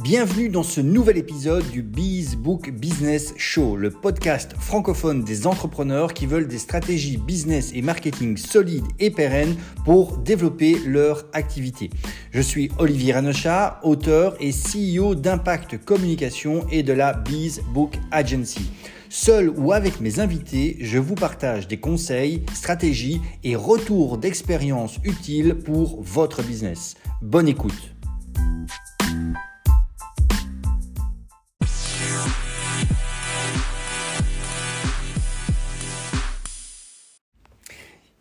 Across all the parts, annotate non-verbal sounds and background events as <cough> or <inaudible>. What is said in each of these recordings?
Bienvenue dans ce nouvel épisode du Bees Book Business Show, le podcast francophone des entrepreneurs qui veulent des stratégies business et marketing solides et pérennes pour développer leur activité. Je suis Olivier Ranochat, auteur et CEO d'Impact Communication et de la Bees Book Agency. Seul ou avec mes invités, je vous partage des conseils, stratégies et retours d'expérience utiles pour votre business. Bonne écoute.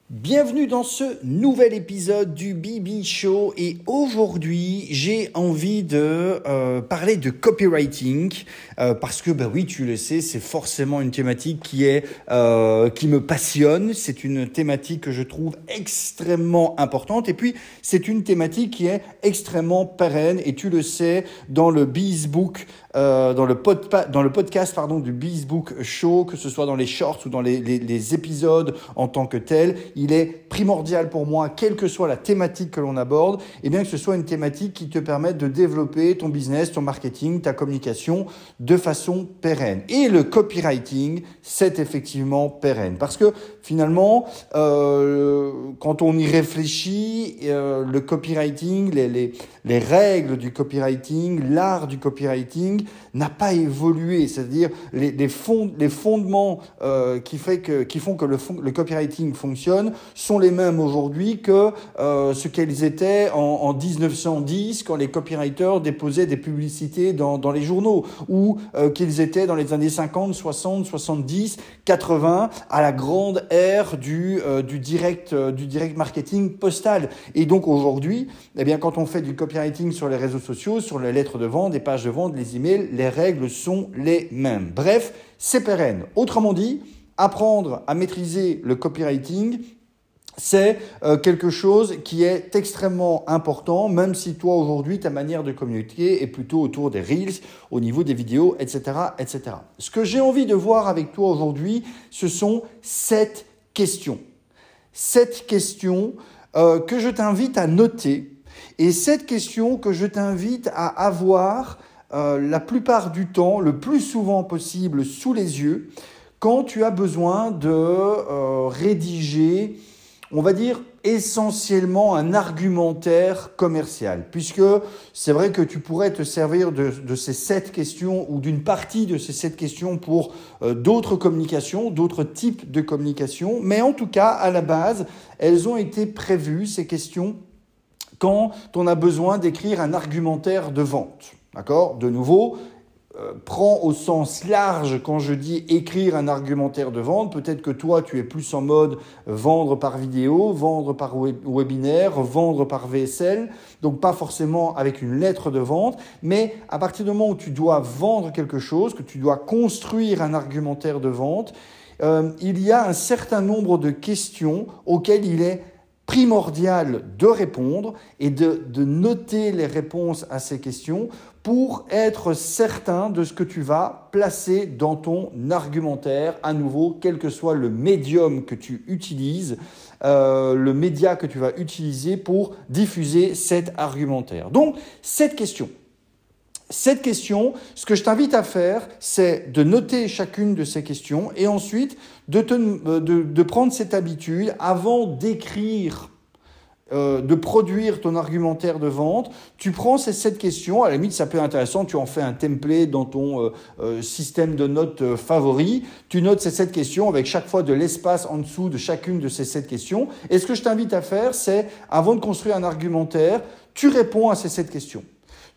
Bienvenue dans ce nouvel épisode du BB Show et aujourd'hui j'ai envie de euh, parler de copywriting euh, parce que bah oui tu le sais c'est forcément une thématique qui est euh, qui me passionne. C'est une thématique que je trouve extrêmement importante. Et puis c'est une thématique qui est extrêmement pérenne. Et tu le sais dans le Beesbook euh, dans, le podcast pardon, du Beesbook Show, que ce soit dans les shorts ou dans les épisodes en tant que tel, il est primordial pour moi, quelle que soit la thématique que l'on aborde, et eh bien que ce soit une thématique qui te permette de développer ton business, ton marketing, ta communication de façon pérenne. Et le copywriting, c'est effectivement pérenne. Parce que finalement, euh, quand on y réfléchit, euh, le copywriting, les, les, les règles du copywriting, l'art du copywriting, n'a pas évolué, c'est-à-dire les, les, fond, les fondements euh, qui, font que le, copywriting fonctionne sont les mêmes aujourd'hui que euh, ce qu'elles étaient en, en, 1910 quand les copywriters déposaient des publicités dans, les journaux ou euh, qu'ils étaient dans les années 50, 60, 70, 80 à la grande ère du, du, direct, du direct marketing postal. Et donc aujourd'hui, eh bien, quand on fait du copywriting sur les réseaux sociaux, sur les lettres de vente, des pages de vente, les emails, les règles sont les mêmes. Bref, c'est pérenne. Autrement dit, apprendre à maîtriser le copywriting, c'est euh, quelque chose qui est extrêmement important, même si toi aujourd'hui ta manière de communiquer est plutôt autour des reels, au niveau des vidéos, etc., etc. Ce que j'ai envie de voir avec toi aujourd'hui, ce sont sept questions. Sept questions euh, que je t'invite à noter et sept questions que je t'invite à avoir euh, la plupart du temps, le plus souvent possible, sous les yeux, quand tu as besoin de euh, rédiger, on va dire, essentiellement un argumentaire commercial, puisque c'est vrai que tu pourrais te servir de, ces sept questions ou d'une partie de ces sept questions pour euh, d'autres communications, d'autres types de communications, mais en tout cas, à la base, elles ont été prévues, ces questions, quand on a besoin d'écrire un argumentaire de vente. De nouveau, euh, prends au sens large quand je dis écrire un argumentaire de vente. Peut-être que toi, tu es plus en mode vendre par vidéo, vendre par webinaire, vendre par VSL. Donc pas forcément avec une lettre de vente, mais à partir du moment où tu dois vendre quelque chose, que tu dois construire un argumentaire de vente, euh, il y a un certain nombre de questions auxquelles il est primordial de répondre et de, noter les réponses à ces questions pour être certain de ce que tu vas placer dans ton argumentaire, à nouveau, quel que soit le médium que tu utilises, euh, le média que tu vas utiliser pour diffuser cet argumentaire. Donc, cette question, cette question, ce que je t'invite à faire, c'est de noter chacune de ces questions et ensuite de, te, de, de prendre cette habitude avant d'écrire euh, de produire ton argumentaire de vente, tu prends ces sept questions, à la limite ça peut être intéressant, tu en fais un template dans ton euh, euh, système de notes euh, favori, tu notes ces sept questions avec chaque fois de l'espace en dessous de chacune de ces sept questions. Et ce que je t'invite à faire, c'est, avant de construire un argumentaire, tu réponds à ces sept questions.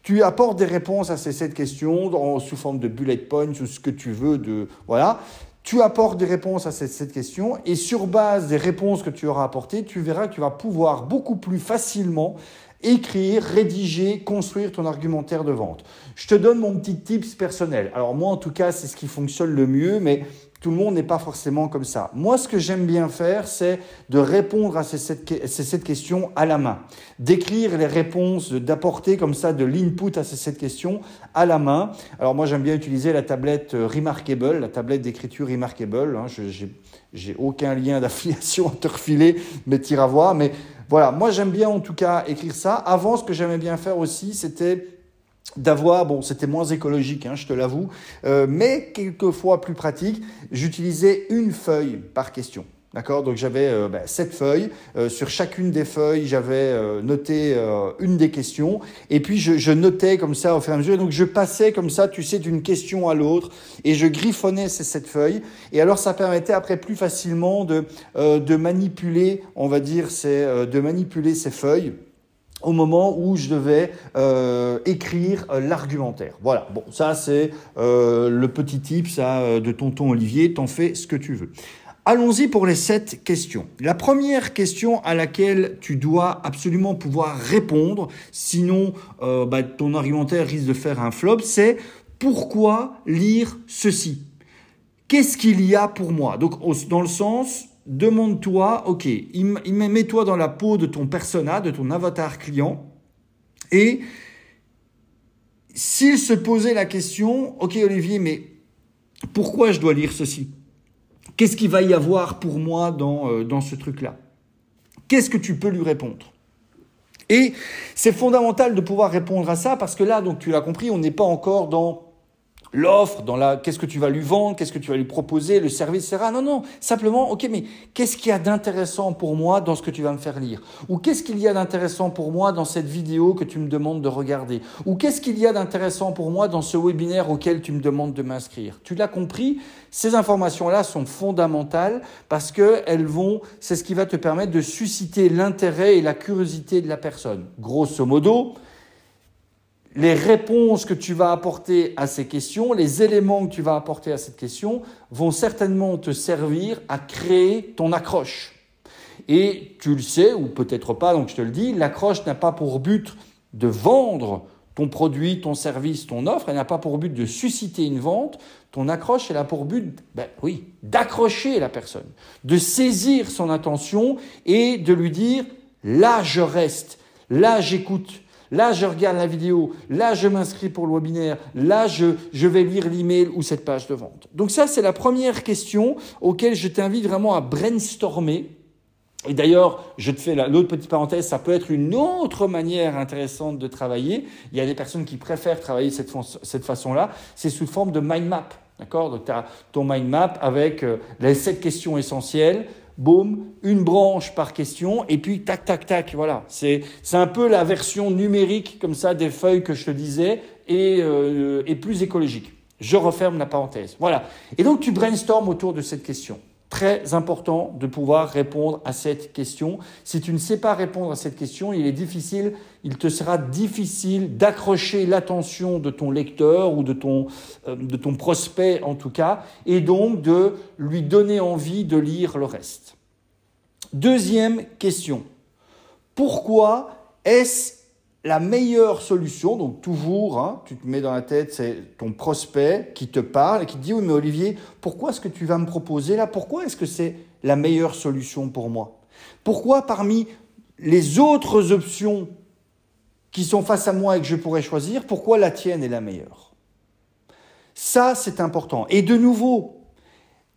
Tu apportes des réponses à ces sept questions sous forme de bullet points ou ce que tu veux de, voilà. Tu apportes des réponses à cette, cette, question et sur base des réponses que tu auras apportées, tu verras que tu vas pouvoir beaucoup plus facilement écrire, rédiger, construire ton argumentaire de vente. Je te donne mon petit tips personnel. Alors moi en tout cas, c'est ce qui fonctionne le mieux, mais tout le monde n'est pas forcément comme ça. Moi, ce que j'aime bien faire, c'est de répondre à ces sept, questions à la main, d'écrire les réponses, d'apporter comme ça de l'input à ces sept questions à la main. Alors moi, j'aime bien utiliser la tablette Remarkable, la tablette d'écriture Remarkable. Hein. Je j'ai aucun lien d'affiliation <laughs> à te refiler, mais tire à voir. Mais voilà, moi j'aime bien en tout cas écrire ça. Avant, ce que j'aimais bien faire aussi, c'était d'avoir, bon, c'était moins écologique, hein, je te l'avoue, euh, mais quelquefois plus pratique, j'utilisais une feuille par question. D'accord? Donc j'avais euh, bah, sept feuilles. Euh, sur chacune des feuilles, j'avais noté une des questions. Et puis je, je, notais comme ça au fur et à mesure. donc je passais comme ça, tu sais, d'une question à l'autre. Et je griffonnais ces sept feuilles. Et alors ça permettait après plus facilement de, de manipuler, on va dire, ces, de manipuler ces feuilles au moment où je devais euh, écrire l'argumentaire. Voilà, bon, ça c'est euh, le petit tip ça, de tonton Olivier, t'en fais ce que tu veux. Allons-y pour les sept questions. La première question à laquelle tu dois absolument pouvoir répondre, sinon euh, bah, ton argumentaire risque de faire un flop, c'est pourquoi lire ceci? Qu'est-ce qu'il y a pour moi? Donc dans le sens, demande-toi, ok, mets-toi dans la peau de ton persona, de ton avatar client, et s'il se posait la question, ok Olivier, mais pourquoi je dois lire ceci? Qu'est-ce qu'il va y avoir pour moi dans, euh, dans ce truc-là? Qu'est-ce que tu peux lui répondre? Et c'est fondamental de pouvoir répondre à ça parce que là, donc tu l'as compris, on n'est pas encore dans l'offre, dans la qu'est-ce que tu vas lui vendre, qu'est-ce que tu vas lui proposer, le service, etc. Non, non, simplement, ok, mais qu'est-ce qu'il y a d'intéressant pour moi dans ce que tu vas me faire lire? Ou qu'est-ce qu'il y a d'intéressant pour moi dans cette vidéo que tu me demandes de regarder? Ou qu'est-ce qu'il y a d'intéressant pour moi dans ce webinaire auquel tu me demandes de m'inscrire? Tu l'as compris Ces informations-là sont fondamentales parce que elles vont, c'est ce qui va te permettre de susciter l'intérêt et la curiosité de la personne. Grosso modo, les réponses que tu vas apporter à ces questions, les éléments que tu vas apporter à cette question vont certainement te servir à créer ton accroche. Et tu le sais, ou peut-être pas, donc je te le dis, l'accroche n'a pas pour but de vendre ton produit, ton service, ton offre, elle n'a pas pour but de susciter une vente, ton accroche, elle a pour but, ben oui, d'accrocher la personne, de saisir son attention et de lui dire, là je reste, là j'écoute, Là, je regarde la vidéo. Là, je m'inscris pour le webinaire. Là, je, je vais lire l'email ou cette page de vente. Donc ça, c'est la première question auquel je t'invite vraiment à brainstormer. Et d'ailleurs, je te fais l'autre petite parenthèse, ça peut être une autre manière intéressante de travailler. Il y a des personnes qui préfèrent travailler cette, cette façon-là. C'est sous forme de mind map. D'accord? Donc, tu as ton mind map avec euh, les sept questions essentielles, boum, une branche par question, et puis tac, tac, tac, voilà. C'est, un peu la version numérique, comme ça, des feuilles que je te disais, et, euh, et plus écologique. Je referme la parenthèse. Voilà. Et donc, tu brainstormes autour de cette question. Très important de pouvoir répondre à cette question. Si tu ne sais pas répondre à cette question, il est difficile, il te sera difficile d'accrocher l'attention de ton lecteur ou de ton, euh, de ton prospect en tout cas, et donc de lui donner envie de lire le reste. Deuxième question. Pourquoi est-ce la meilleure solution, donc toujours, hein, tu te mets dans la tête, c'est ton prospect qui te parle et qui te dit, oui, mais Olivier, pourquoi est-ce que tu vas me proposer là? Pourquoi est-ce que c'est la meilleure solution pour moi? Pourquoi parmi les autres options qui sont face à moi et que je pourrais choisir, pourquoi la tienne est la meilleure? Ça, c'est important. Et de nouveau,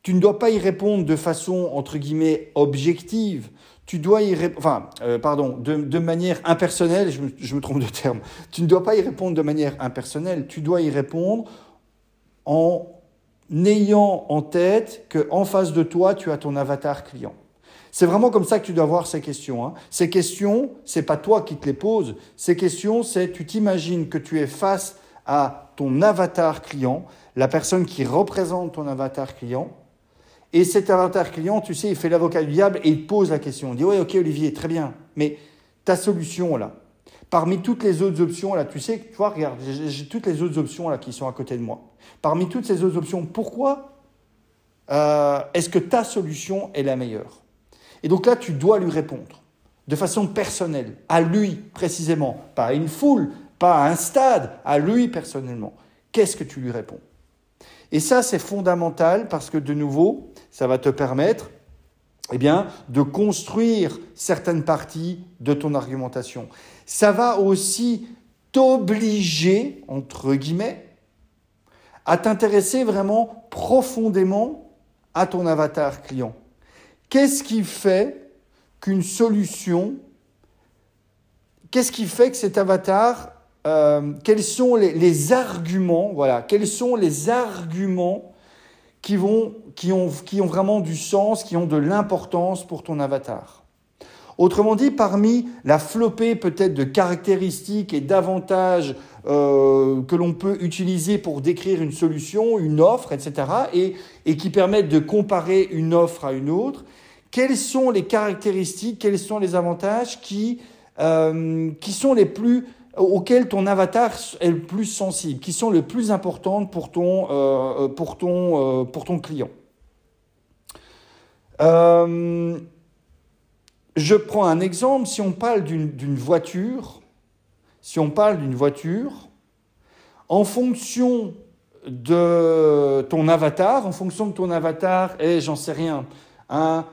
tu ne dois pas y répondre de façon, entre guillemets, objective tu dois y répondre, enfin, euh, pardon, de, manière impersonnelle, je me, trompe de terme, tu ne dois pas y répondre de manière impersonnelle, tu dois y répondre en ayant en tête qu'en face de toi, tu as ton avatar client. C'est vraiment comme ça que tu dois voir ces questions. Hein. Ces questions, c'est pas toi qui te les poses. Ces questions, c'est tu t'imagines que tu es face à ton avatar client, la personne qui représente ton avatar client, et cet avatar client, tu sais, il fait l'avocat du diable et il pose la question. Il dit, oui, ok Olivier, très bien, mais ta solution là, parmi toutes les autres options là, tu sais, tu vois, regarde, j'ai toutes les autres options là qui sont à côté de moi. Parmi toutes ces autres options, pourquoi euh, est-ce que ta solution est la meilleure? Et donc là, tu dois lui répondre de façon personnelle, à lui précisément, pas à une foule, pas à un stade, à lui personnellement. Qu'est-ce que tu lui réponds? Et ça, c'est fondamental parce que de nouveau, ça va te permettre eh bien, de construire certaines parties de ton argumentation. Ça va aussi t'obliger, entre guillemets, à t'intéresser vraiment profondément à ton avatar client. Qu'est-ce qui fait qu'une solution, qu'est-ce qui fait que cet avatar euh, quels sont les, arguments, voilà, quels sont les arguments qui, vont, qui, ont, qui ont vraiment du sens, qui ont de l'importance pour ton avatar. Autrement dit, parmi la flopée peut-être de caractéristiques et d'avantages euh, que l'on peut utiliser pour décrire une solution, une offre, etc., et, qui permettent de comparer une offre à une autre, quelles sont les caractéristiques, quels sont les avantages qui, euh, qui sont les plus auxquels ton avatar est le plus sensible, qui sont les plus importantes pour ton, euh, pour ton, euh, pour ton client. Euh, je prends un exemple, si on parle d'une voiture, si on parle d'une voiture, en fonction de ton avatar, en fonction de ton avatar et j'en sais rien, un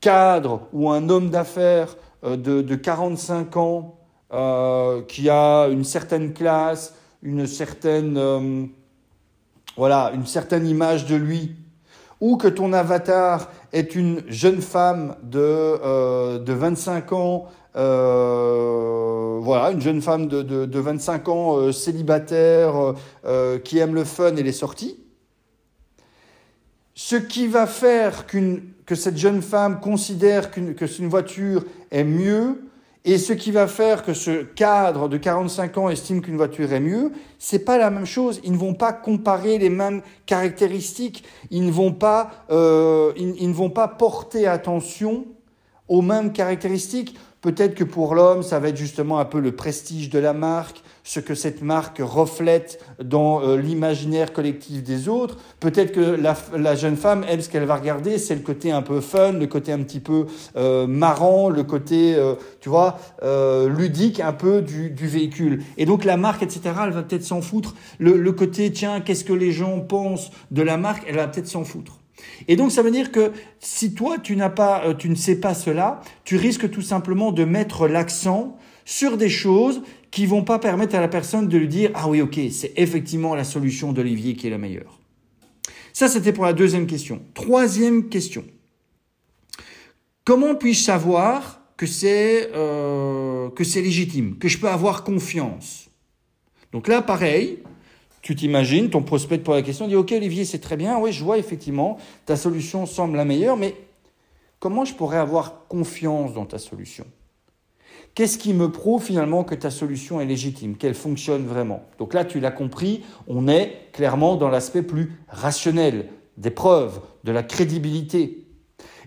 cadre ou un homme d'affaires de, de 45 ans euh, qui a une certaine classe, une certaine, euh, voilà, une certaine image de lui, ou que ton avatar est une jeune femme de, euh, de 25 ans, voilà, une jeune femme de, de, de 25 ans célibataire qui aime le fun et les sorties. Ce qui va faire qu'une, que cette jeune femme considère qu'une, que une voiture est mieux, et ce qui va faire que ce cadre de 45 ans estime qu'une voiture est mieux, c'est pas la même chose. Ils ne vont pas comparer les mêmes caractéristiques. Ils ne vont pas, euh, ils ne vont pas porter attention aux mêmes caractéristiques. Peut-être que pour l'homme, ça va être justement un peu le prestige de la marque, ce que cette marque reflète dans euh, l'imaginaire collectif des autres. Peut-être que la, jeune femme, elle, ce qu'elle va regarder, c'est le côté un peu fun, le côté un petit peu euh, marrant, le côté, euh, tu vois, ludique un peu du, véhicule. Et donc la marque, etc., elle va peut-être s'en foutre. Le, le côté, tiens, qu'est-ce que les gens pensent de la marque, elle va peut-être s'en foutre. Et donc ça veut dire que si toi tu n'as pas, tu ne sais pas cela, tu risques tout simplement de mettre l'accent sur des choses qui vont pas permettre à la personne de lui dire ah oui ok c'est effectivement la solution d'Olivier qui est la meilleure. Ça c'était pour la deuxième question. Troisième question. Comment puis-je savoir que c'est euh, légitime, que je peux avoir confiance? Donc là pareil, tu t'imagines, ton prospect pose la question, dit Ok Olivier, c'est très bien, oui, je vois effectivement, ta solution semble la meilleure, mais comment je pourrais avoir confiance dans ta solution? Qu'est-ce qui me prouve finalement que ta solution est légitime, qu'elle fonctionne vraiment? Donc là, tu l'as compris, on est clairement dans l'aspect plus rationnel des preuves, de la crédibilité.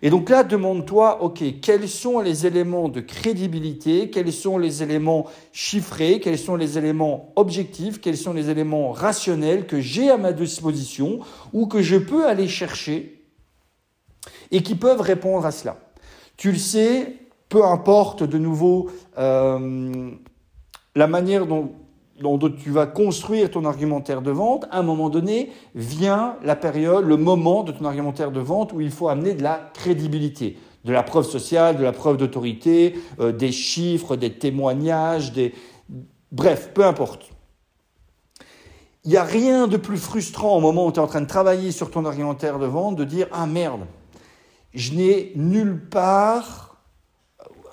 Et donc là, demande-toi, OK, quels sont les éléments de crédibilité, quels sont les éléments chiffrés, quels sont les éléments objectifs, quels sont les éléments rationnels que j'ai à ma disposition ou que je peux aller chercher et qui peuvent répondre à cela? Tu le sais, peu importe de nouveau euh, la manière dont tu vas construire ton argumentaire de vente, à un moment donné, vient la période, le moment de ton argumentaire de vente où il faut amener de la crédibilité, de la preuve sociale, de la preuve d'autorité, euh, des chiffres, des témoignages, des... bref, peu importe. Il n'y a rien de plus frustrant au moment où tu es en train de travailler sur ton argumentaire de vente de dire Ah merde, je n'ai nulle part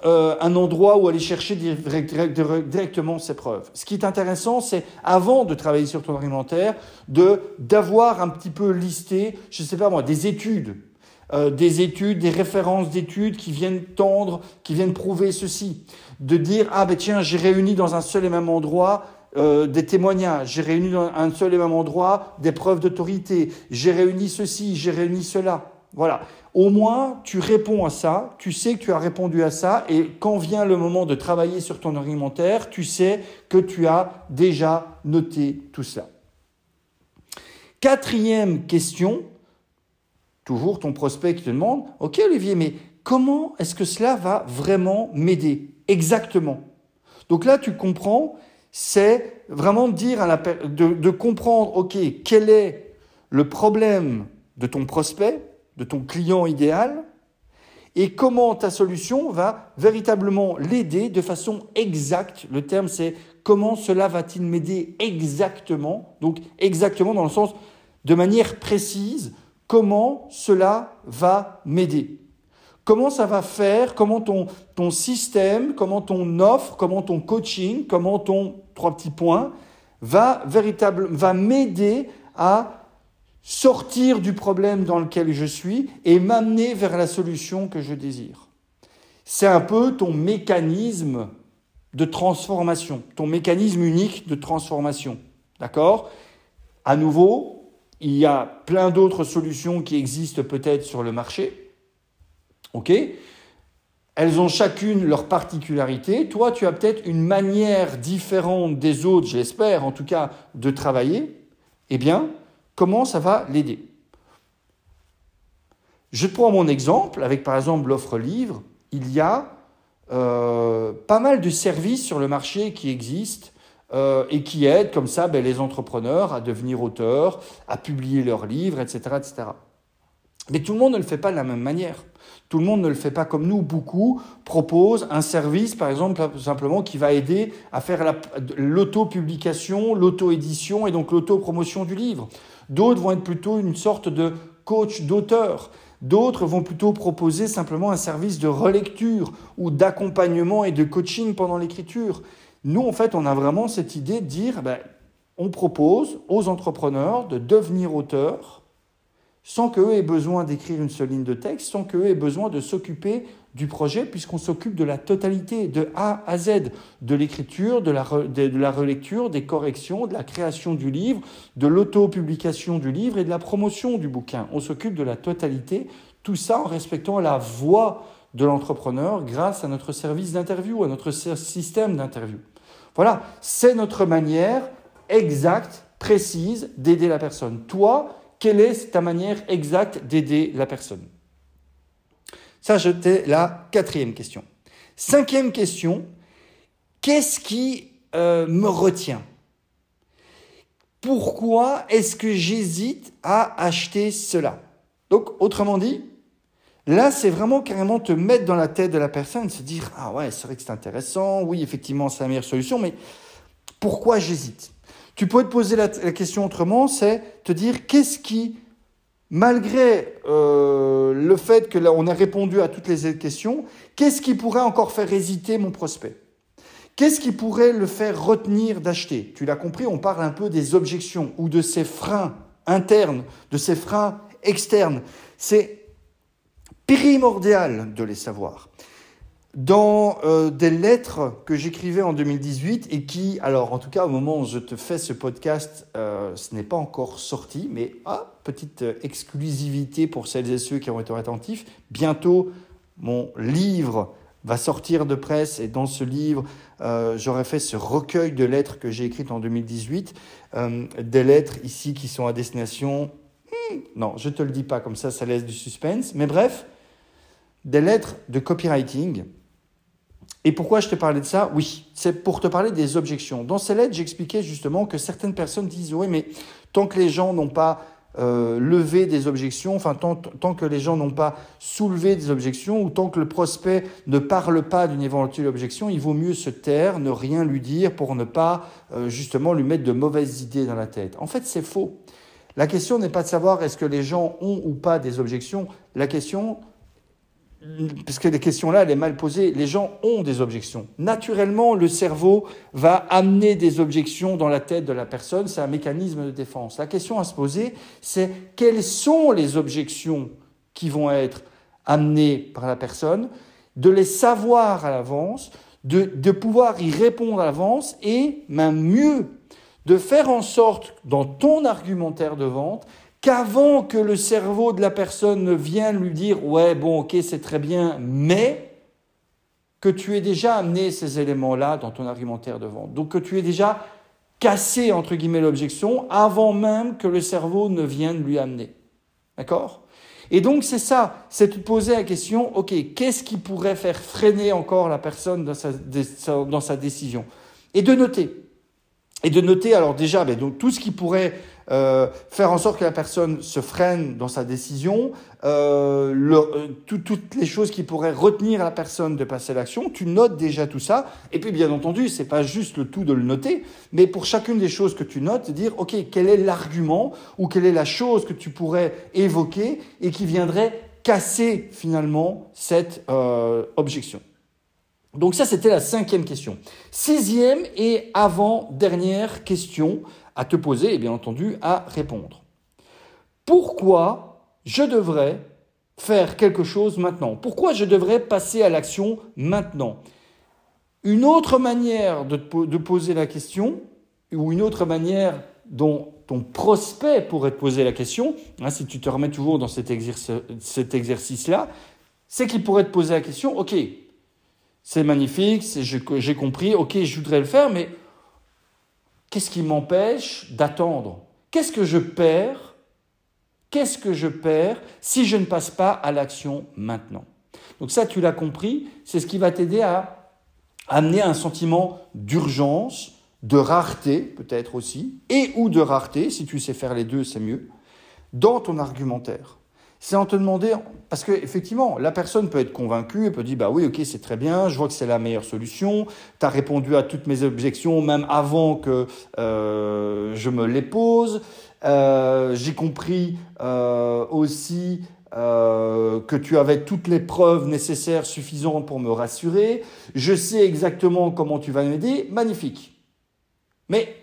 euh, un endroit où aller chercher directement ces preuves. Ce qui est intéressant, c'est avant de travailler sur ton argumentaire, de d'avoir un petit peu listé, je ne sais pas moi, des études, euh, des études, des références d'études qui viennent tendre, qui viennent prouver ceci. De dire ah ben tiens, j'ai réuni dans un seul et même endroit euh, des témoignages, j'ai réuni dans un seul et même endroit des preuves d'autorité, j'ai réuni ceci, j'ai réuni cela. Voilà. Au moins, tu réponds à ça, tu sais que tu as répondu à ça, et quand vient le moment de travailler sur ton argumentaire, tu sais que tu as déjà noté tout cela. Quatrième question, toujours ton prospect qui te demande, OK Olivier, mais comment est-ce que cela va vraiment m'aider exactement? Donc là, tu comprends, c'est vraiment dire de, de comprendre, OK, quel est le problème de ton prospect? De ton client idéal et comment ta solution va véritablement l'aider de façon exacte. Le terme c'est comment cela va-t-il m'aider exactement Donc exactement dans le sens de manière précise, comment cela va m'aider. Comment ça va faire, comment ton, ton système, comment ton offre, comment ton coaching, comment ton trois petits points, va véritable, va m'aider à sortir du problème dans lequel je suis et m'amener vers la solution que je désire. C'est un peu ton mécanisme de transformation, ton mécanisme unique de transformation. D'accord? À nouveau, il y a plein d'autres solutions qui existent peut-être sur le marché. OK? Elles ont chacune leur particularité. Toi, tu as peut-être une manière différente des autres, j'espère en tout cas, de travailler. Eh bien, comment ça va l'aider Je prends mon exemple avec par exemple l'offre livre. Il y a euh, pas mal de services sur le marché qui existent euh, et qui aident comme ça ben, les entrepreneurs à devenir auteurs, à publier leurs livres, etc., etc. Mais tout le monde ne le fait pas de la même manière. Tout le monde ne le fait pas comme nous. Beaucoup proposent un service, par exemple, simplement qui va aider à faire l'auto-publication, l'auto-édition et donc l'auto-promotion du livre. D'autres vont être plutôt une sorte de coach d'auteur. D'autres vont plutôt proposer simplement un service de relecture ou d'accompagnement et de coaching pendant l'écriture. Nous, en fait, on a vraiment cette idée de dire, ben, on propose aux entrepreneurs de devenir auteurs sans qu'eux aient besoin d'écrire une seule ligne de texte, sans qu'eux aient besoin de s'occuper du projet, puisqu'on s'occupe de la totalité, de A à Z, de l'écriture, de la, relecture, des corrections, de la création du livre, de l'auto-publication du livre et de la promotion du bouquin. On s'occupe de la totalité, tout ça en respectant la voix de l'entrepreneur grâce à notre service d'interview, à notre système d'interview. Voilà, c'est notre manière exacte, précise d'aider la personne. Toi, quelle est ta manière exacte d'aider la personne? Ça, c'était la quatrième question. Cinquième question, qu'est-ce qui euh, me retient? Pourquoi est-ce que j'hésite à acheter cela? Donc, autrement dit, là, c'est vraiment carrément te mettre dans la tête de la personne, se dire, ah ouais, c'est vrai que c'est intéressant, oui, effectivement, c'est la meilleure solution, mais pourquoi j'hésite? Tu peux te poser la, question autrement, c'est te dire qu'est-ce qui, malgré euh, le fait que là on a répondu à toutes les questions, qu'est-ce qui pourrait encore faire hésiter mon prospect? Qu'est-ce qui pourrait le faire retenir d'acheter? Tu l'as compris, on parle un peu des objections ou de ces freins internes, de ces freins externes. C'est primordial de les savoir dans euh, des lettres que j'écrivais en 2018 et qui, alors en tout cas au moment où je te fais ce podcast, euh, ce n'est pas encore sorti, mais ah, petite euh, exclusivité pour celles et ceux qui ont été attentifs, bientôt mon livre va sortir de presse et dans ce livre, j'aurais fait ce recueil de lettres que j'ai écrites en 2018, des lettres ici qui sont à destination... Hmm, non, je te le dis pas comme ça, ça laisse du suspense, mais bref, des lettres de copywriting et pourquoi je te parlais de ça? Oui, c'est pour te parler des objections. Dans ces lettres, j'expliquais justement que certaines personnes disent oui, mais tant que les gens n'ont pas euh, levé des objections, enfin tant, que les gens n'ont pas soulevé des objections, ou tant que le prospect ne parle pas d'une éventuelle objection, il vaut mieux se taire, ne rien lui dire pour ne pas euh, justement lui mettre de mauvaises idées dans la tête. En fait, c'est faux. La question n'est pas de savoir est-ce que les gens ont ou pas des objections. La question, parce que les questions-là, elle est mal posée. Les gens ont des objections. Naturellement, le cerveau va amener des objections dans la tête de la personne. C'est un mécanisme de défense. La question à se poser, c'est quelles sont les objections qui vont être amenées par la personne, de les savoir à l'avance, de pouvoir y répondre à l'avance et, même mieux, de faire en sorte, dans ton argumentaire de vente, qu'avant que le cerveau de la personne ne vienne lui dire ouais bon ok c'est très bien mais que tu aies déjà amené ces éléments-là dans ton argumentaire de vente. Donc que tu aies déjà cassé entre guillemets l'objection avant même que le cerveau ne vienne lui amener. D'accord? Et donc c'est ça, c'est de poser la question, ok, qu'est-ce qui pourrait faire freiner encore la personne dans sa, dans sa décision? Et de noter. Et de noter alors déjà ben, donc, tout ce qui pourrait euh, faire en sorte que la personne se freine dans sa décision, euh, euh, toutes les choses qui pourraient retenir la personne de passer l'action, tu notes déjà tout ça. Et puis bien entendu, c'est pas juste le tout de le noter, mais pour chacune des choses que tu notes, dire ok quel est l'argument ou quelle est la chose que tu pourrais évoquer et qui viendrait casser finalement cette objection. Donc ça, c'était la cinquième question. Sixième et avant-dernière question à te poser et bien entendu à répondre. Pourquoi je devrais faire quelque chose maintenant? Pourquoi je devrais passer à l'action maintenant? Une autre manière de, poser la question, ou une autre manière dont ton prospect pourrait te poser la question, hein, si tu te remets toujours dans cet, cet exercice-là, c'est qu'il pourrait te poser la question, ok, c'est magnifique, j'ai compris, ok, je voudrais le faire, mais qu'est-ce qui m'empêche d'attendre? Qu'est-ce que je perds? Qu'est-ce que je perds si je ne passe pas à l'action maintenant? Donc ça, tu l'as compris, c'est ce qui va t'aider à amener un sentiment d'urgence, de rareté peut-être aussi, et ou de rareté, si tu sais faire les deux, c'est mieux, dans ton argumentaire. C'est en te demander, parce qu'effectivement, la personne peut être convaincue, elle peut dire, bah oui, ok, c'est très bien, je vois que c'est la meilleure solution, tu as répondu à toutes mes objections, même avant que euh, je me les pose, euh, j'ai compris euh, aussi que tu avais toutes les preuves nécessaires, suffisantes pour me rassurer. Je sais exactement comment tu vas m'aider. Magnifique. Mais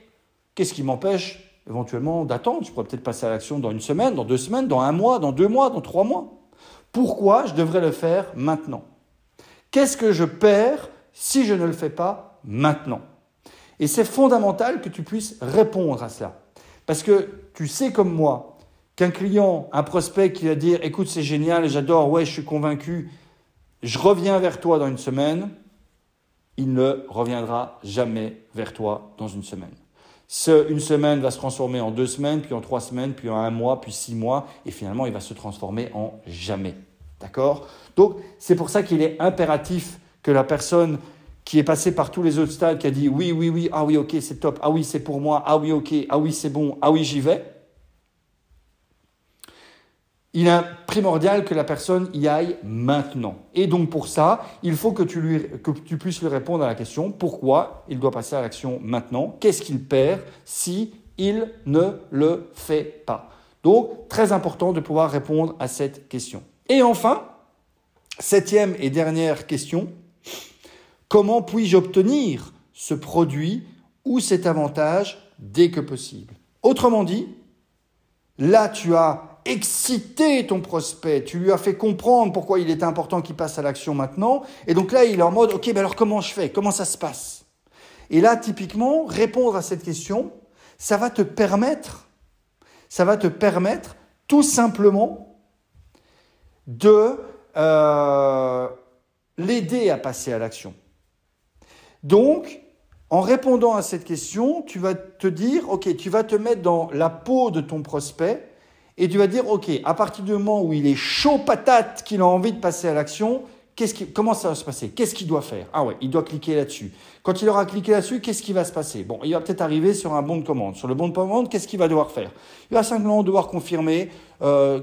qu'est-ce qui m'empêche éventuellement d'attendre Je pourrais peut-être passer à l'action dans une semaine, dans deux semaines, dans un mois, dans deux mois, dans trois mois. Pourquoi je devrais le faire maintenant? Qu'est-ce que je perds si je ne le fais pas maintenant? Et c'est fondamental que tu puisses répondre à cela. Parce que tu sais comme moi qu'un client, un prospect qui va dire écoute c'est génial, j'adore, ouais je suis convaincu, je reviens vers toi dans une semaine, il ne reviendra jamais vers toi dans une semaine. Ce, une semaine va se transformer en deux semaines, puis en trois semaines, puis en un mois, puis six mois, et finalement il va se transformer en jamais. D'accord? Donc c'est pour ça qu'il est impératif que la personne qui est passé par tous les autres stades, qui a dit oui, oui, oui, ah oui, ok, c'est top, ah oui, c'est pour moi, ah oui, ok, ah oui, c'est bon, ah oui, j'y vais. Il est primordial que la personne y aille maintenant. Et donc pour ça, il faut que tu, puisses lui répondre à la question pourquoi il doit passer à l'action maintenant, qu'est-ce qu'il perd si il ne le fait pas? Donc très important de pouvoir répondre à cette question. Et enfin, septième et dernière question, Comment puis-je obtenir ce produit ou cet avantage dès que possible? Autrement dit, là tu as excité ton prospect, tu lui as fait comprendre pourquoi il est important qu'il passe à l'action maintenant, et donc là il est en mode, ok, ben alors comment je fais? Comment ça se passe? Et là, typiquement, répondre à cette question, ça va te permettre, ça va te permettre tout simplement de euh, l'aider à passer à l'action. Donc, en répondant à cette question, tu vas te dire, OK, tu vas te mettre dans la peau de ton prospect et tu vas dire, OK, à partir du moment où il est chaud patate, qu'il a envie de passer à l'action, comment ça va se passer? Qu'est-ce qu'il doit faire? Ah ouais, il doit cliquer là-dessus. Quand il aura cliqué là-dessus, qu'est-ce qui va se passer? Bon, il va peut-être arriver sur un bon de commande. Sur le bon de commande, qu'est-ce qu'il va devoir faire? Il va simplement devoir confirmer euh,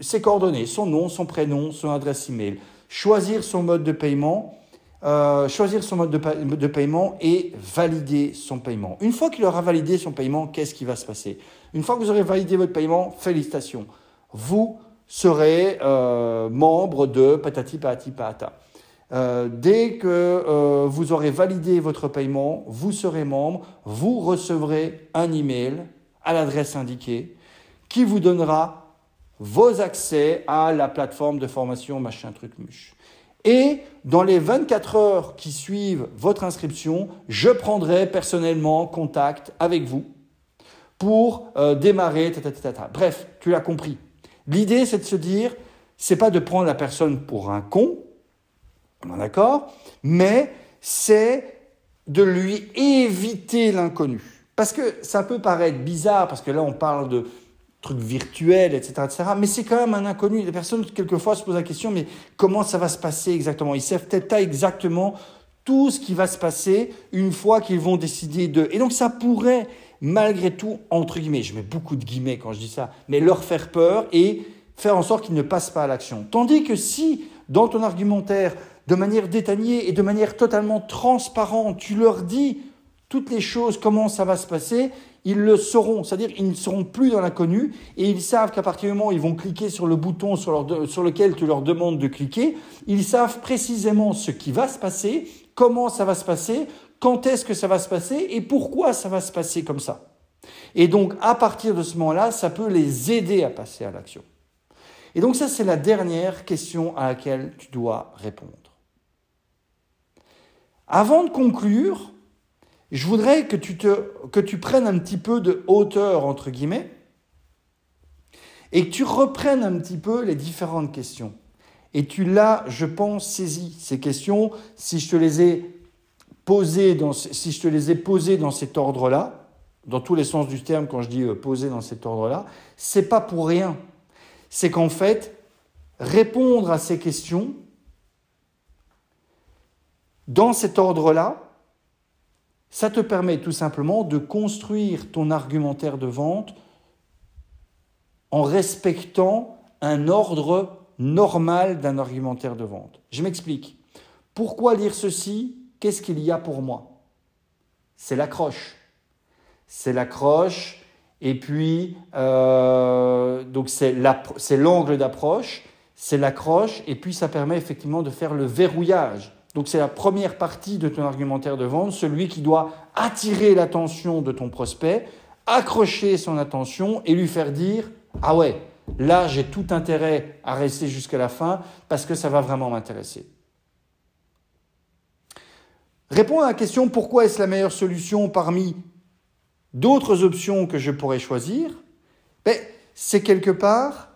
ses coordonnées, son nom, son prénom, son adresse email, choisir son mode de paiement euh, choisir son mode de, paiement et valider son paiement. Une fois qu'il aura validé son paiement, qu'est-ce qui va se passer? Une fois que vous aurez validé votre paiement, félicitations. Vous serez euh, membre de Patati Patati Patata. Euh, dès que vous aurez validé votre paiement, vous serez membre, vous recevrez un email à l'adresse indiquée qui vous donnera vos accès à la plateforme de formation machin truc muche. Et dans les 24 heures qui suivent votre inscription, je prendrai personnellement contact avec vous pour euh, démarrer. Bref, tu l'as compris. L'idée, c'est de se dire, c'est pas de prendre la personne pour un con, d'accord, mais c'est de lui éviter l'inconnu. Parce que ça peut paraître bizarre, parce que là, on parle de trucs virtuels, etc., etc. Mais c'est quand même un inconnu. Les personnes, quelquefois, se posent la question, mais comment ça va se passer exactement? Ils savent peut-être pas exactement tout ce qui va se passer une fois qu'ils vont décider de... Et donc, ça pourrait, malgré tout, entre guillemets, je mets beaucoup de guillemets quand je dis ça, mais leur faire peur et faire en sorte qu'ils ne passent pas à l'action. Tandis que si, dans ton argumentaire, de manière détaillée et de manière totalement transparente, tu leur dis toutes les choses, comment ça va se passer, ils le sauront, c'est-à-dire ils ne seront plus dans l'inconnu et ils savent qu'à partir du moment où ils vont cliquer sur le bouton sur, lequel tu leur demandes de cliquer, ils savent précisément ce qui va se passer comment ça va se passer, quand est-ce que ça va se passer et pourquoi ça va se passer comme ça. Et donc, à partir de ce moment-là, ça peut les aider à passer à l'action. Et donc, ça, c'est la dernière question à laquelle tu dois répondre. Avant de conclure, je voudrais que tu, prennes un petit peu de hauteur, entre guillemets, et que tu reprennes un petit peu les différentes questions. Et tu l'as, je pense, saisi ces questions si je te les ai dans, si je te les ai posées dans cet ordre-là, dans tous les sens du terme quand je dis euh, poser dans cet ordre-là, c'est pas pour rien. C'est qu'en fait, répondre à ces questions dans cet ordre-là, ça te permet tout simplement de construire ton argumentaire de vente en respectant un ordre normal d'un argumentaire de vente. Je m'explique. Pourquoi lire ceci? Qu'est-ce qu'il y a pour moi? C'est l'accroche. C'est l'accroche, et puis euh, donc c'est l'angle d'approche, c'est l'accroche, et puis ça permet effectivement de faire le verrouillage. Donc c'est la première partie de ton argumentaire de vente, celui qui doit attirer l'attention de ton prospect, accrocher son attention et lui faire dire ah ouais, là j'ai tout intérêt à rester jusqu'à la fin parce que ça va vraiment m'intéresser. Répondre à la question pourquoi est-ce la meilleure solution parmi d'autres options que je pourrais choisir, ben, c'est quelque part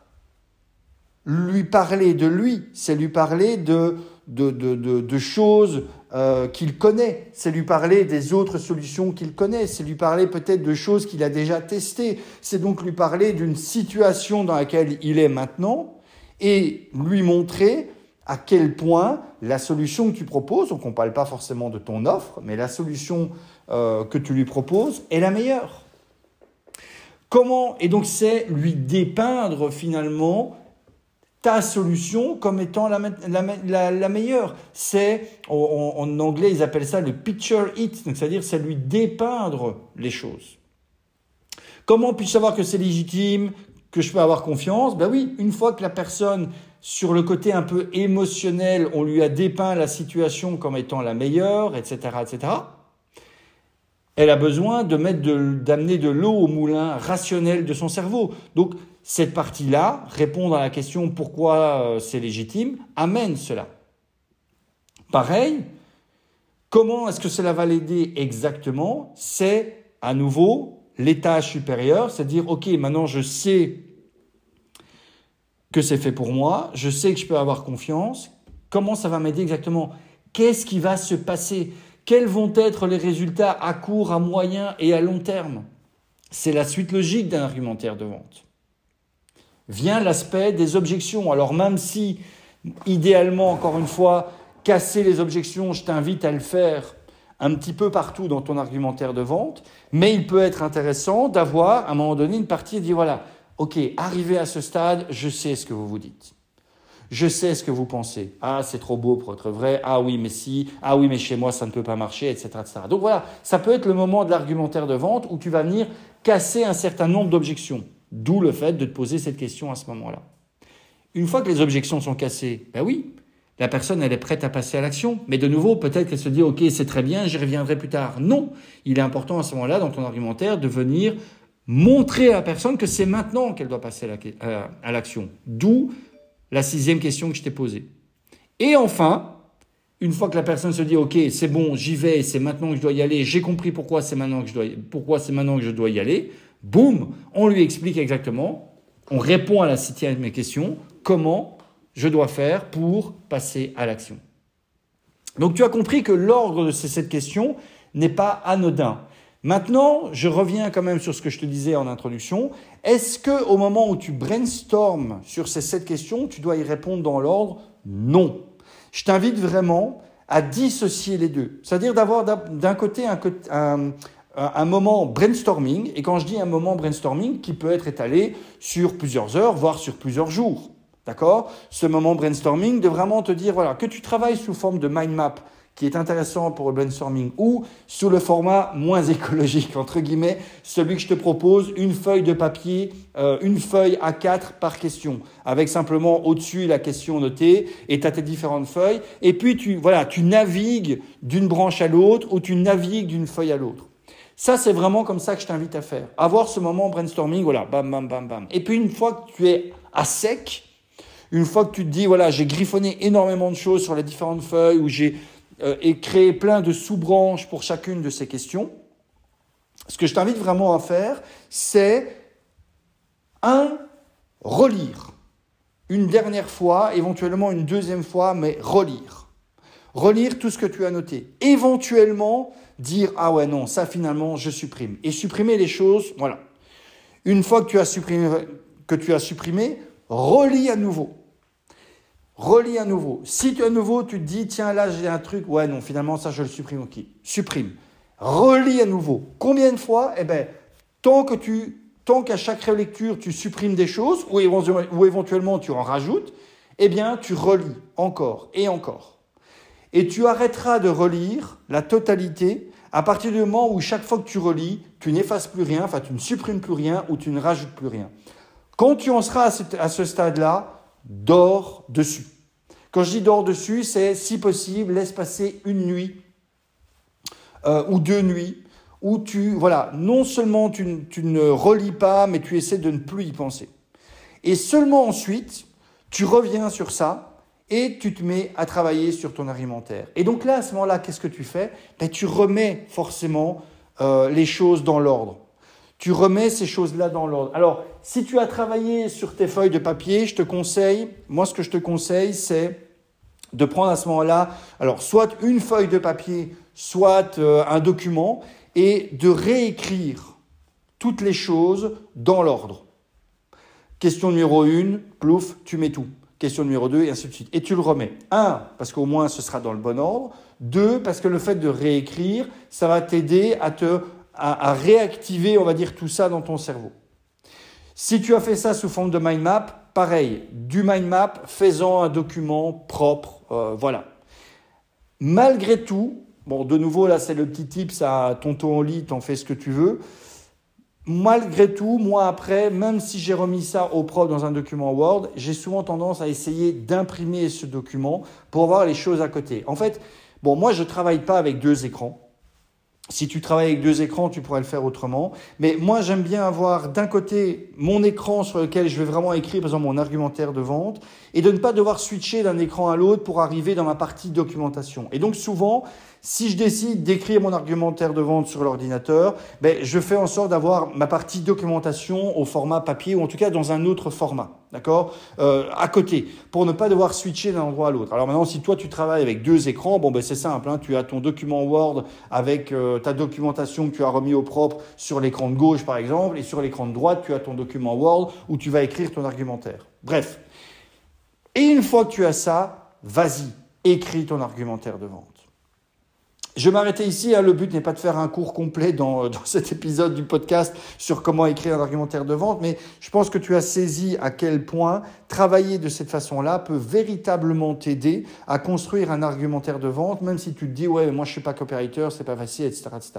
lui parler de lui, c'est lui parler de, choses euh, qu'il connaît, c'est lui parler des autres solutions qu'il connaît, c'est lui parler peut-être de choses qu'il a déjà testées, c'est donc lui parler d'une situation dans laquelle il est maintenant et lui montrer à quel point la solution que tu proposes, donc on ne parle pas forcément de ton offre, mais la solution euh, que tu lui proposes est la meilleure. Comment Et donc c'est lui dépeindre finalement ta solution comme étant la, meilleure. C'est, en, anglais, ils appellent ça le picture it, c'est-à-dire c'est lui dépeindre les choses. Comment puis-je savoir que c'est légitime, que je peux avoir confiance? Ben oui, une fois que la personne, sur le côté un peu émotionnel, on lui a dépeint la situation comme étant la meilleure, etc., etc., elle a besoin de mettre d'amener de l'eau au moulin rationnel de son cerveau. Donc, cette partie-là, répondre à la question pourquoi euh, c'est légitime, amène cela. Pareil, comment est-ce que cela va l'aider exactement? C'est à nouveau l'étage supérieur, c'est-à-dire, OK, maintenant je sais que c'est fait pour moi, je sais que je peux avoir confiance, comment ça va m'aider exactement? Qu'est-ce qui va se passer? Quels vont être les résultats à court, à moyen et à long terme? C'est la suite logique d'un argumentaire de vente. Vient l'aspect des objections. Alors même si, idéalement, encore une fois, casser les objections, je t'invite à le faire un petit peu partout dans ton argumentaire de vente, mais il peut être intéressant d'avoir à un moment donné une partie et dire voilà, ok, arrivé à ce stade, je sais ce que vous vous dites. Je sais ce que vous pensez. Ah, c'est trop beau pour être vrai. Ah oui, mais si. Ah oui, mais chez moi, ça ne peut pas marcher, etc., etc. Donc voilà, ça peut être le moment de l'argumentaire de vente où tu vas venir casser un certain nombre d'objections. D'où le fait de te poser cette question à ce moment-là. Une fois que les objections sont cassées, ben oui, la personne, elle est prête à passer à l'action. Mais de nouveau, peut-être qu'elle se dit, OK, c'est très bien, j'y reviendrai plus tard. Non, il est important à ce moment-là, dans ton argumentaire, de venir montrer à la personne que c'est maintenant qu'elle doit passer à l'action. D'où la sixième question que je t'ai posée. Et enfin, une fois que la personne se dit, OK, c'est bon, j'y vais, c'est maintenant que je dois y aller, j'ai compris pourquoi c'est maintenant que je dois, maintenant que je dois y aller, boum, on lui explique exactement, on répond à la septième question, comment je dois faire pour passer à l'action. Donc tu as compris que l'ordre de ces sept questions n'est pas anodin. Maintenant, je reviens quand même sur ce que je te disais en introduction. Est-ce que au moment où tu brainstormes sur ces sept questions, tu dois y répondre dans l'ordre Non? Je t'invite vraiment à dissocier les deux. C'est-à-dire d'avoir d'un côté un, moment brainstorming, et quand je dis un moment brainstorming, qui peut être étalé sur plusieurs heures, voire sur plusieurs jours. D'accord? Ce moment brainstorming de vraiment te dire, voilà, que tu travailles sous forme de mind map, qui est intéressant pour le brainstorming, ou sous le format moins écologique, entre guillemets, celui que je te propose, une feuille de papier, euh, une feuille à 4 par question, avec simplement au-dessus la question notée, et tu as tes différentes feuilles, et puis tu, voilà, tu navigues d'une branche à l'autre, ou tu navigues d'une feuille à l'autre. Ça, c'est vraiment comme ça que je t'invite à faire. Avoir ce moment brainstorming, voilà, bam, bam, bam, bam. Et puis une fois que tu es à sec, une fois que tu te dis, voilà, j'ai griffonné énormément de choses sur les différentes feuilles, ou j'ai euh, créé plein de sous-branches pour chacune de ces questions, ce que je t'invite vraiment à faire, c'est un, relire. Une dernière fois, éventuellement une deuxième fois, mais relire. Relire tout ce que tu as noté. Éventuellement, dire ah ouais non, ça finalement je supprime. Et supprimer les choses, voilà. Une fois que tu as supprimé, que tu as supprimé relis à nouveau. Relis à nouveau. Si tu à nouveau tu te dis tiens là j'ai un truc, ouais non finalement ça je le supprime, ok. Supprime. Relis à nouveau. Combien de fois Eh ben tant que tu tant qu'à chaque relecture tu supprimes des choses ou ou éventuellement tu en rajoutes, eh bien tu relis encore et encore. Et tu arrêteras de relire la totalité à partir du moment où chaque fois que tu relis, tu n'effaces plus rien, enfin tu ne supprimes plus rien ou tu ne rajoutes plus rien. Quand tu en seras à ce, stade-là, dors dessus. Quand je dis dors dessus, c'est si possible, laisse passer une nuit euh, ou deux nuits où tu, voilà, non seulement tu, ne relis pas, mais tu essaies de ne plus y penser. Et seulement ensuite, tu reviens sur ça et tu te mets à travailler sur ton argumentaire. Et donc là, à ce moment-là, qu'est-ce que tu fais? Ben, Tu remets forcément euh, les choses dans l'ordre. Tu remets ces choses-là dans l'ordre. Alors, si tu as travaillé sur tes feuilles de papier, je te conseille, moi ce que je te conseille, c'est de prendre à ce moment-là, alors soit une feuille de papier, soit euh, un document, et de réécrire toutes les choses dans l'ordre. Question numéro 1, plouf, tu mets tout question numéro 2, et ainsi de suite. Et tu le remets. Un, parce qu'au moins ce sera dans le bon ordre. Deux, parce que le fait de réécrire, ça va t'aider à te à, réactiver, on va dire, tout ça dans ton cerveau. Si tu as fait ça sous forme de mind map, pareil, du mind map, faisant un document propre, euh, voilà. Malgré tout, bon, de nouveau, là, c'est le petit tip, ça, tonton au lit, t'en fais ce que tu veux malgré tout, moi après, même si j'ai remis ça au prof dans un document Word, j'ai souvent tendance à essayer d'imprimer ce document pour voir les choses à côté. En fait, bon, moi je travaille pas avec deux écrans. Si tu travailles avec deux écrans, tu pourrais le faire autrement. Mais moi, j'aime bien avoir d'un côté mon écran sur lequel je vais vraiment écrire, par exemple, mon argumentaire de vente, et de ne pas devoir switcher d'un écran à l'autre pour arriver dans ma partie documentation. Et donc, souvent, si je décide d'écrire mon argumentaire de vente sur l'ordinateur, ben, je fais en sorte d'avoir ma partie documentation au format papier ou en tout cas dans un autre format, d'accord, euh, à côté, pour ne pas devoir switcher d'un endroit à l'autre. Alors maintenant, si toi tu travailles avec deux écrans, bon ben c'est simple, hein, tu as ton document Word avec euh, ta documentation que tu as remis au propre sur l'écran de gauche par exemple, et sur l'écran de droite tu as ton document Word où tu vas écrire ton argumentaire. Bref. Et une fois que tu as ça, vas-y, écris ton argumentaire de vente. Je vais m'arrêter ici. Hein. Le but n'est pas de faire un cours complet dans, dans, cet épisode du podcast sur comment écrire un argumentaire de vente, mais je pense que tu as saisi à quel point travailler de cette façon-là peut véritablement t'aider à construire un argumentaire de vente, même si tu te dis ouais, moi je suis pas copywriter, c'est pas facile, etc., etc.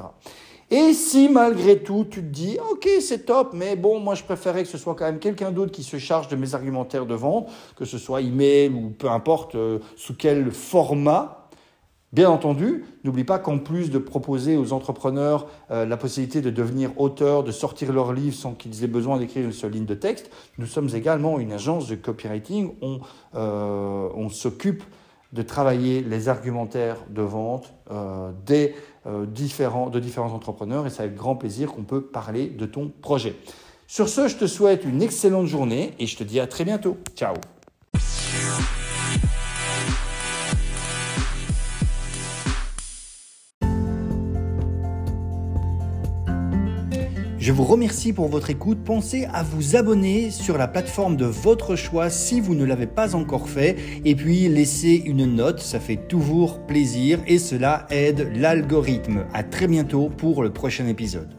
Et si malgré tout tu te dis ok c'est top mais bon moi je préférais que ce soit quand même quelqu'un d'autre qui se charge de mes argumentaires de vente que ce soit email ou peu importe euh, sous quel format Bien entendu, n'oublie pas qu'en plus de proposer aux entrepreneurs euh, la possibilité de devenir auteur, de sortir leur livre sans qu'ils aient besoin d'écrire une seule ligne de texte, nous sommes également une agence de copywriting. On, euh, s'occupe de travailler les argumentaires de vente euh, des, différents, de différents entrepreneurs et c'est avec grand plaisir qu'on peut parler de ton projet. Sur ce, je te souhaite une excellente journée et je te dis à très bientôt. Ciao Je vous remercie pour votre écoute. Pensez à vous abonner sur la plateforme de votre choix si vous ne l'avez pas encore fait. Et puis laissez une note, ça fait toujours plaisir et cela aide l'algorithme. À très bientôt pour le prochain épisode.